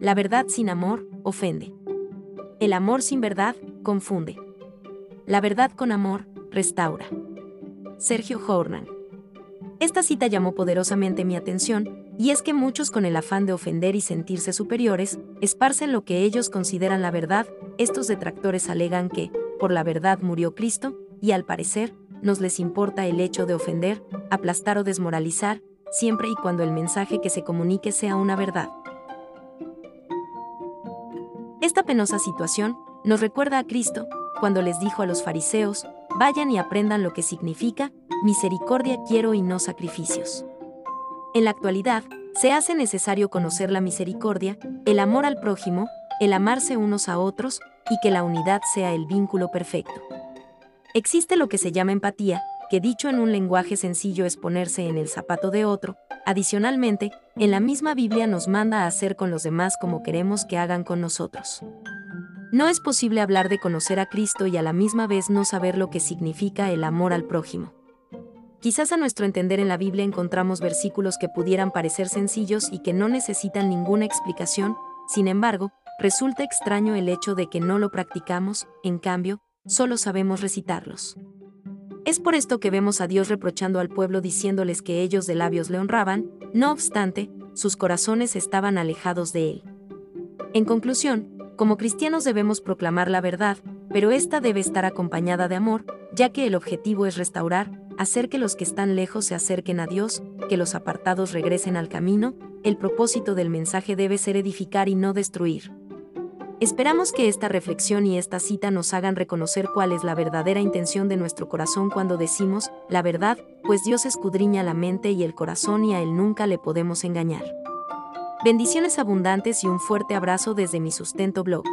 La verdad sin amor, ofende. El amor sin verdad, confunde. La verdad con amor, restaura. Sergio Hornan. Esta cita llamó poderosamente mi atención, y es que muchos con el afán de ofender y sentirse superiores, esparcen lo que ellos consideran la verdad, estos detractores alegan que, por la verdad murió Cristo, y al parecer, nos les importa el hecho de ofender, aplastar o desmoralizar, siempre y cuando el mensaje que se comunique sea una verdad. Esta penosa situación nos recuerda a Cristo, cuando les dijo a los fariseos, vayan y aprendan lo que significa, misericordia quiero y no sacrificios. En la actualidad, se hace necesario conocer la misericordia, el amor al prójimo, el amarse unos a otros, y que la unidad sea el vínculo perfecto. Existe lo que se llama empatía, que dicho en un lenguaje sencillo es ponerse en el zapato de otro, adicionalmente, en la misma Biblia nos manda a hacer con los demás como queremos que hagan con nosotros. No es posible hablar de conocer a Cristo y a la misma vez no saber lo que significa el amor al prójimo. Quizás a nuestro entender en la Biblia encontramos versículos que pudieran parecer sencillos y que no necesitan ninguna explicación, sin embargo, resulta extraño el hecho de que no lo practicamos, en cambio, solo sabemos recitarlos. Es por esto que vemos a Dios reprochando al pueblo diciéndoles que ellos de labios le honraban, no obstante, sus corazones estaban alejados de Él. En conclusión, como cristianos debemos proclamar la verdad, pero esta debe estar acompañada de amor, ya que el objetivo es restaurar, hacer que los que están lejos se acerquen a Dios, que los apartados regresen al camino, el propósito del mensaje debe ser edificar y no destruir. Esperamos que esta reflexión y esta cita nos hagan reconocer cuál es la verdadera intención de nuestro corazón cuando decimos, la verdad, pues Dios escudriña la mente y el corazón y a Él nunca le podemos engañar. Bendiciones abundantes y un fuerte abrazo desde mi sustento blog.